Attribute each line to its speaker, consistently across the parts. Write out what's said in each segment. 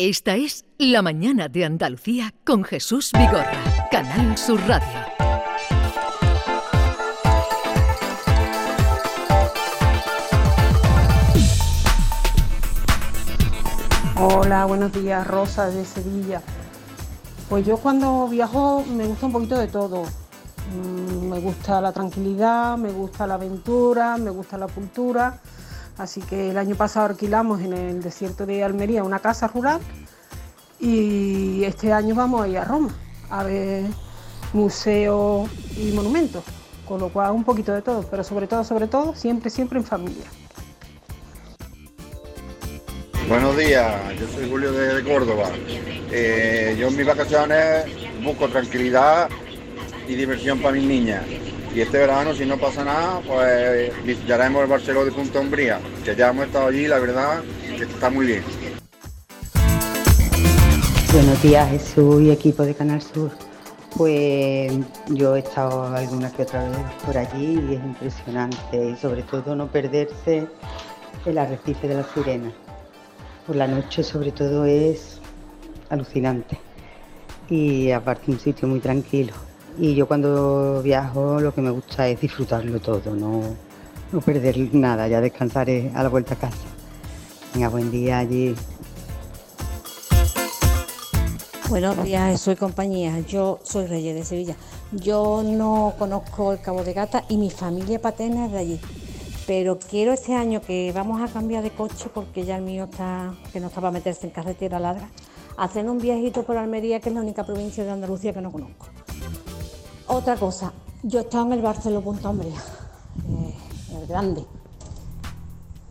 Speaker 1: Esta es La Mañana de Andalucía con Jesús Vigorra, Canal Sur Radio.
Speaker 2: Hola, buenos días, Rosa de Sevilla. Pues yo cuando viajo me gusta un poquito de todo. Mm, Me gusta la tranquilidad, me gusta la aventura, me gusta la cultura. Así que el año pasado alquilamos en el desierto de Almería una casa rural y este año vamos a ir a Roma a ver museos y monumentos. Con lo cual un poquito de todo, pero sobre todo, sobre todo, siempre, siempre en familia.
Speaker 3: Buenos días, yo soy Julio de Córdoba. Eh, yo en mis vacaciones busco tranquilidad y diversión para mis niñas. Y este verano, si no pasa nada, pues visitaremos el Barceló de Punta Umbría, que ya hemos estado allí, la verdad, que está muy bien.
Speaker 4: Buenos días Jesús y equipo de Canal Sur. Pues yo he estado alguna que otra vez por allí y es impresionante y sobre todo no perderse el arrecife de la sirena. Por la noche sobre todo es alucinante y aparte un sitio muy tranquilo. Y yo cuando viajo lo que me gusta es disfrutarlo todo, no, no perder nada, ya descansaré a la vuelta a casa. Venga, buen día allí.
Speaker 5: Buenos días, soy compañía. Yo soy Reyes de Sevilla. Yo no conozco el Cabo de Gata y mi familia paterna es de allí. Pero quiero este año que vamos a cambiar de coche porque ya el mío está, que no está para meterse en carretera larga, hacer un viajito por Almería, que es la única provincia de Andalucía que no conozco. Otra cosa, yo he estado en el Barceló Punta Umbría, eh, el grande.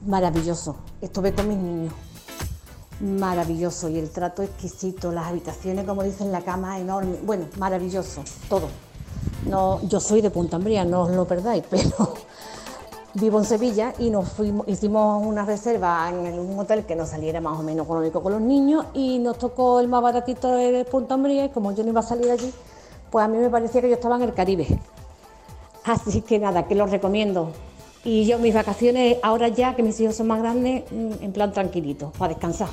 Speaker 5: Maravilloso. Estuve con mis niños maravilloso y el trato exquisito, las habitaciones, como dicen, la cama enorme, bueno, maravilloso, todo. No, yo soy de Punta Umbría, no os lo perdáis, pero vivo en Sevilla y nos fuimos, hicimos una reserva en un hotel que nos saliera más o menos económico con los niños y nos tocó el más baratito de Punta Umbría y como yo no iba a salir allí, pues a mí me parecía que yo estaba en el Caribe. Así que nada, que lo recomiendo. Y yo mis vacaciones, ahora ya que mis hijos son más grandes, mm, en plan tranquilito, para descansar.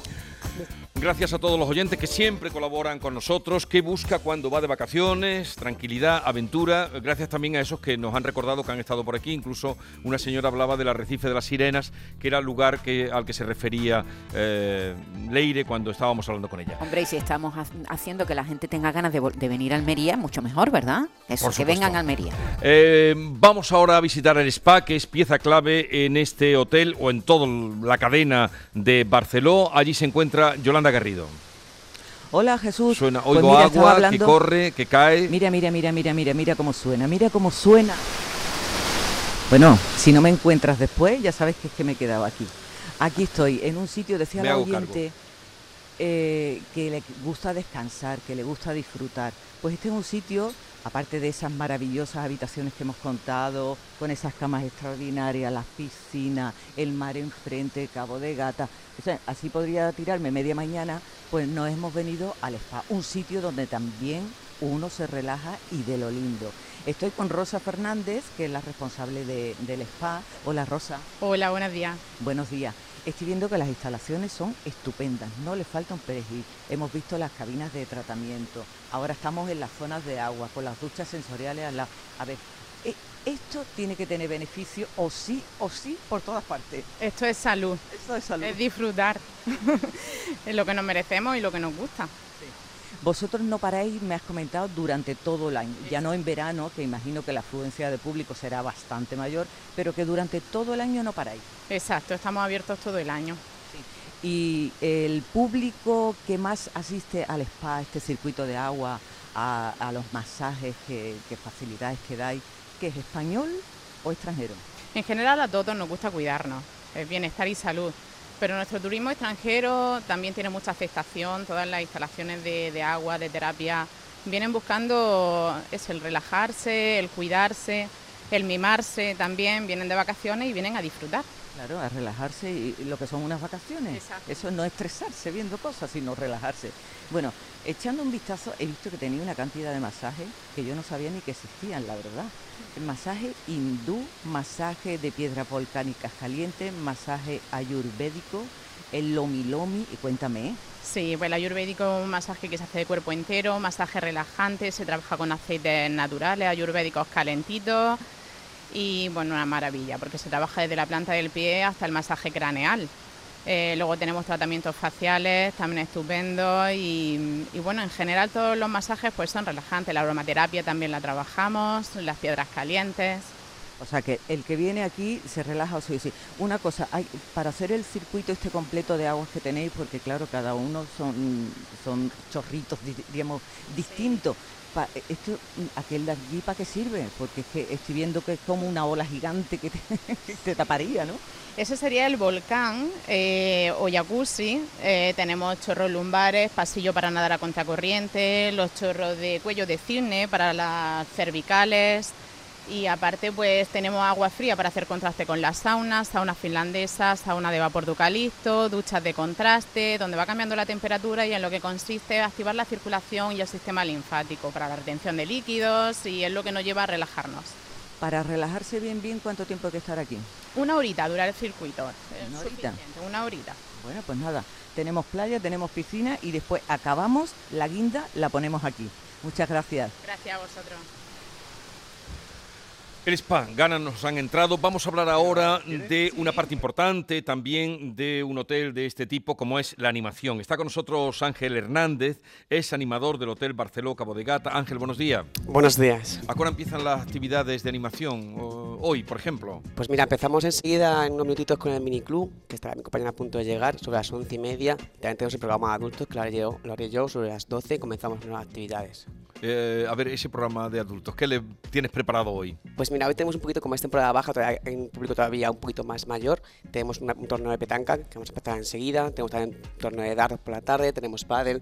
Speaker 6: Gracias a todos los oyentes que siempre colaboran con nosotros, que busca cuando va de vacaciones, tranquilidad, aventura. Gracias también a esos que nos han recordado que han estado por aquí. Incluso una señora hablaba del arrecife de las sirenas, que era el lugar que, al que se refería eh, Leire cuando estábamos hablando con ella.
Speaker 7: Hombre, y si estamos ha- haciendo que la gente tenga ganas de, venir a Almería, mucho mejor, ¿verdad? Eso, que vengan a Almería.
Speaker 6: Eh, vamos ahora a visitar el spa, que es pieza clave en este hotel o en toda la cadena de Barceló. Allí se encuentra Yolanda Garrido.
Speaker 8: Hola Jesús.
Speaker 6: Suena,
Speaker 8: Pues
Speaker 6: oigo
Speaker 8: mira,
Speaker 6: que corre, que cae.
Speaker 8: Mira, mira, mira, mira, mira, mira cómo suena, mira cómo suena. Bueno, si no me encuentras después, ya sabes que es que me he quedado aquí. Aquí estoy, en un sitio, decía
Speaker 6: Me
Speaker 8: la oyente, eh, que le gusta descansar, que le gusta disfrutar. Pues este es un sitio, aparte de esas maravillosas habitaciones que hemos contado, con esas camas extraordinarias, las piscinas, el mar enfrente, Cabo de Gata. O sea, así podría tirarme media mañana, pues nos hemos venido al spa, un sitio donde también uno se relaja y de lo lindo. Estoy con Rosa Fernández, que es la responsable de- del spa. Hola Rosa.
Speaker 9: Hola, buenos días.
Speaker 8: Buenos días. Estoy viendo que las instalaciones son estupendas, no le falta un perejil. Hemos visto las cabinas de tratamiento, ahora estamos en las zonas de agua, con las duchas sensoriales al lado. A ver, eh, esto tiene que tener beneficio o sí o sí por todas partes.
Speaker 9: Esto es salud,
Speaker 8: Esto es salud.
Speaker 9: es disfrutar. es lo que nos merecemos y lo que nos gusta.
Speaker 8: Vosotros no paráis, me has comentado, durante todo el año, ya no en verano, que imagino que la afluencia de público será bastante mayor, pero que durante todo el año no paráis.
Speaker 9: Exacto, estamos abiertos todo el año.
Speaker 8: Y el público que más asiste al spa, a este circuito de agua, a, a los masajes, que, que facilidades que dais, que es español o extranjero?
Speaker 9: En general a todos nos gusta cuidarnos, es bienestar y salud. Pero nuestro turismo extranjero también tiene mucha aceptación, todas las instalaciones de, de agua, de terapia, vienen buscando eso, el relajarse, el cuidarse, el mimarse también, vienen de vacaciones y vienen a disfrutar.
Speaker 8: Claro, a relajarse y lo que son unas vacaciones.
Speaker 9: Exacto.
Speaker 8: Eso no estresarse viendo cosas, sino relajarse. Bueno, echando un vistazo, he visto que tenía una cantidad de masajes que yo no sabía ni que existían, la verdad. El masaje hindú, masaje de piedras volcánicas calientes, masaje ayurvédico, el lomi lomi, y cuéntame.
Speaker 9: Sí, pues el ayurvédico es un masaje que se hace de cuerpo entero, masaje relajante, se trabaja con aceites naturales, ayurvédicos calentitos y bueno, una maravilla, porque se trabaja desde la planta del pie hasta el masaje craneal. Eh, luego tenemos tratamientos faciales, también estupendos y, bueno, en general todos los masajes pues son relajantes. La aromaterapia también la trabajamos, las piedras calientes.
Speaker 8: O sea que el que viene aquí se relaja o sí, sí. Una cosa, para hacer el circuito este completo de aguas que tenéis, porque claro, cada uno son, son chorritos, digamos, distintos. Pa, esto, ¿Aquel de allí para qué sirve? Porque es que estoy viendo que es como una ola gigante que te, que te taparía, ¿no?
Speaker 9: Ese sería el volcán eh, o jacuzzi. Eh, tenemos chorros lumbares, pasillo para nadar a contracorriente, los chorros de cuello de cisne para las cervicales. Y aparte pues tenemos agua fría para hacer contraste con las saunas, sauna finlandesa, sauna de vapor de eucalipto, duchas de contraste, donde va cambiando la temperatura y en lo que consiste activar la circulación y el sistema linfático para la retención de líquidos y es lo que nos lleva a relajarnos.
Speaker 8: Para relajarse bien, bien, ¿cuánto tiempo hay que estar aquí?
Speaker 9: Una horita dura el circuito.
Speaker 8: ¿Una horita?
Speaker 9: Una horita.
Speaker 8: Bueno, pues nada, tenemos playa, tenemos piscina y después acabamos, la guinda la ponemos aquí. Muchas gracias.
Speaker 9: Gracias a vosotros.
Speaker 6: El spa, ganas nos han entrado. Vamos a hablar ahora de una parte importante también de un hotel de este tipo como es la animación. Está con nosotros Ángel Hernández, es animador del Hotel Barceló Cabo de Gata. Ángel, buenos días.
Speaker 10: Buenos días.
Speaker 6: ¿A hora empiezan las actividades de animación? Hoy, por ejemplo.
Speaker 10: Pues mira, empezamos enseguida en unos minutitos con el miniclub, que estará mi compañera a punto de llegar, sobre las once y media. También tenemos el programa de adultos, que lo haré yo, lo haré yo sobre las 12 y comenzamos con las actividades.
Speaker 6: Eh, a ver, ese programa de adultos, ¿qué le tienes preparado hoy?
Speaker 10: Pues mira, hoy tenemos un poquito, como es temporada baja, todavía hay un público todavía un poquito más mayor. Tenemos un torneo de petanca, que vamos a empezar enseguida. Tenemos también un torneo de dardos por la tarde, tenemos pádel.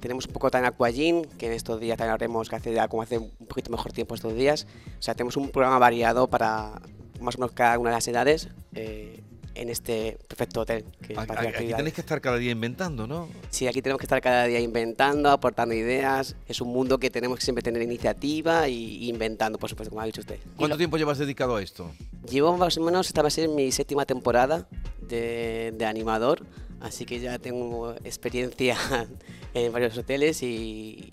Speaker 10: Tenemos un poco también aquagym, que en estos días también haremos que hace como hace un poquito mejor tiempo estos días. O sea, tenemos un programa variado para más o menos cada una de las edades. Eh, en este perfecto hotel. Que
Speaker 6: aquí, aquí tenéis que estar cada día inventando, ¿no?
Speaker 10: Sí, aquí tenemos que estar cada día inventando, aportando ideas. Es un mundo que tenemos que siempre tener iniciativa y inventando, por supuesto, como ha dicho usted.
Speaker 6: ¿Cuánto tiempo llevas dedicado a esto?
Speaker 10: Llevo más o menos, esta va a ser mi séptima temporada de, de animador, así que ya tengo experiencia en varios hoteles y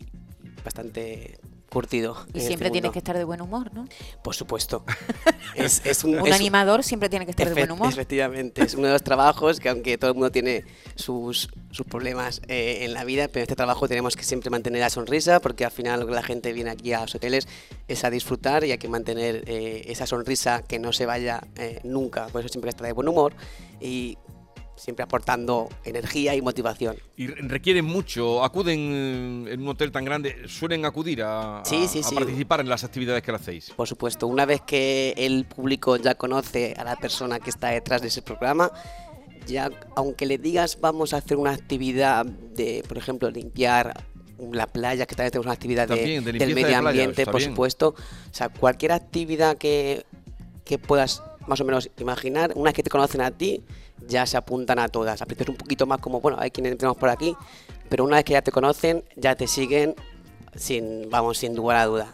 Speaker 10: bastante curtido.
Speaker 7: Y
Speaker 10: en
Speaker 7: siempre
Speaker 10: este
Speaker 7: tienes que estar de buen humor, ¿no?
Speaker 10: Por supuesto. es, es un,
Speaker 7: Un
Speaker 10: es-
Speaker 7: animador siempre tiene que estar de buen humor.
Speaker 10: Efectivamente, es uno de los trabajos que aunque todo el mundo tiene sus, sus problemas eh, en la vida, pero en este trabajo tenemos que siempre mantener la sonrisa porque al final lo que la gente viene aquí a los hoteles es a disfrutar y hay que mantener eh, esa sonrisa que no se vaya eh, nunca, por eso siempre está de buen humor y siempre aportando energía y motivación.
Speaker 6: Y re- requieren mucho, acuden en un hotel tan grande, suelen acudir a, a-
Speaker 10: Sí, sí,
Speaker 6: a
Speaker 10: sí.
Speaker 6: participar en las actividades que le hacéis.
Speaker 10: Por supuesto, una vez que el público ya conoce a la persona que está detrás de ese programa, ya aunque le digas vamos a hacer una actividad de, por ejemplo, limpiar la playa, que también tenemos una actividad de-
Speaker 6: de
Speaker 10: del
Speaker 6: de
Speaker 10: medio
Speaker 6: playa,
Speaker 10: ambiente,
Speaker 6: está
Speaker 10: por
Speaker 6: bien.
Speaker 10: supuesto. O sea, cualquier actividad que, que puedas más o menos imaginar, una vez que te conocen a ti, ya se apuntan a todas. Al principio es un poquito más como, bueno, hay quienes entramos por aquí, pero una vez que ya te conocen, ya te siguen sin, vamos, sin lugar a duda.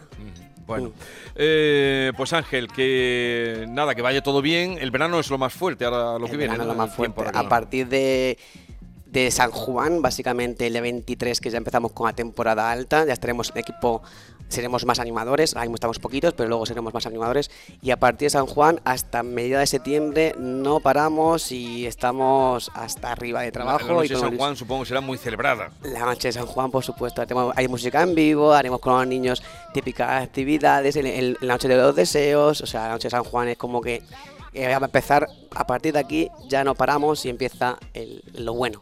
Speaker 6: Bueno, eh, pues Ángel, que nada, que vaya todo bien. El verano es lo más fuerte, ahora lo que viene. ¿no?
Speaker 10: lo más fuerte. A partir de, de San Juan, básicamente el día 23, que ya empezamos con la temporada alta, ya estaremos en equipo, seremos más animadores, ahora mismo estamos poquitos, pero luego seremos más animadores. Y a partir de San Juan, hasta mediados de septiembre, no paramos y estamos hasta arriba de trabajo.
Speaker 6: La, noche de San
Speaker 10: el-
Speaker 6: Juan supongo que será muy celebrada.
Speaker 10: la noche de San Juan, por supuesto, hay música en vivo, haremos con los niños típicas actividades, el- el- la noche de los deseos, o sea, la noche de San Juan es como que eh, va a empezar, a partir de aquí ya no paramos y empieza el- lo bueno.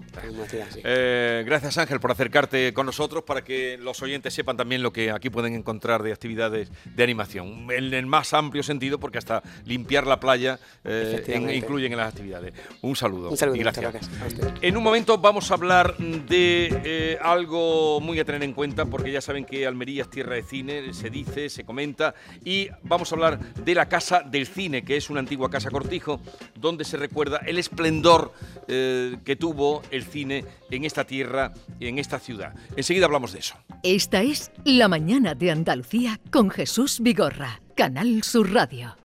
Speaker 6: Eh, gracias Ángel por acercarte con nosotros para que los oyentes sepan también lo que aquí pueden encontrar de actividades de animación, en el más amplio sentido porque hasta limpiar la playa eh, en- incluyen en las actividades. Un saludo.
Speaker 10: Un saludo,
Speaker 6: y gracias. En un momento vamos a hablar de eh, algo muy a tener en cuenta, porque ya saben que Almería es tierra de cine, se dice, se comenta, y vamos a hablar de la Casa del Cine, que es una antigua casa cortijo, donde se recuerda el esplendor eh, que tuvo el cine en esta tierra, en esta ciudad. Enseguida hablamos de eso.
Speaker 1: Esta es La mañana de Andalucía con Jesús Vigorra, Canal Sur Radio.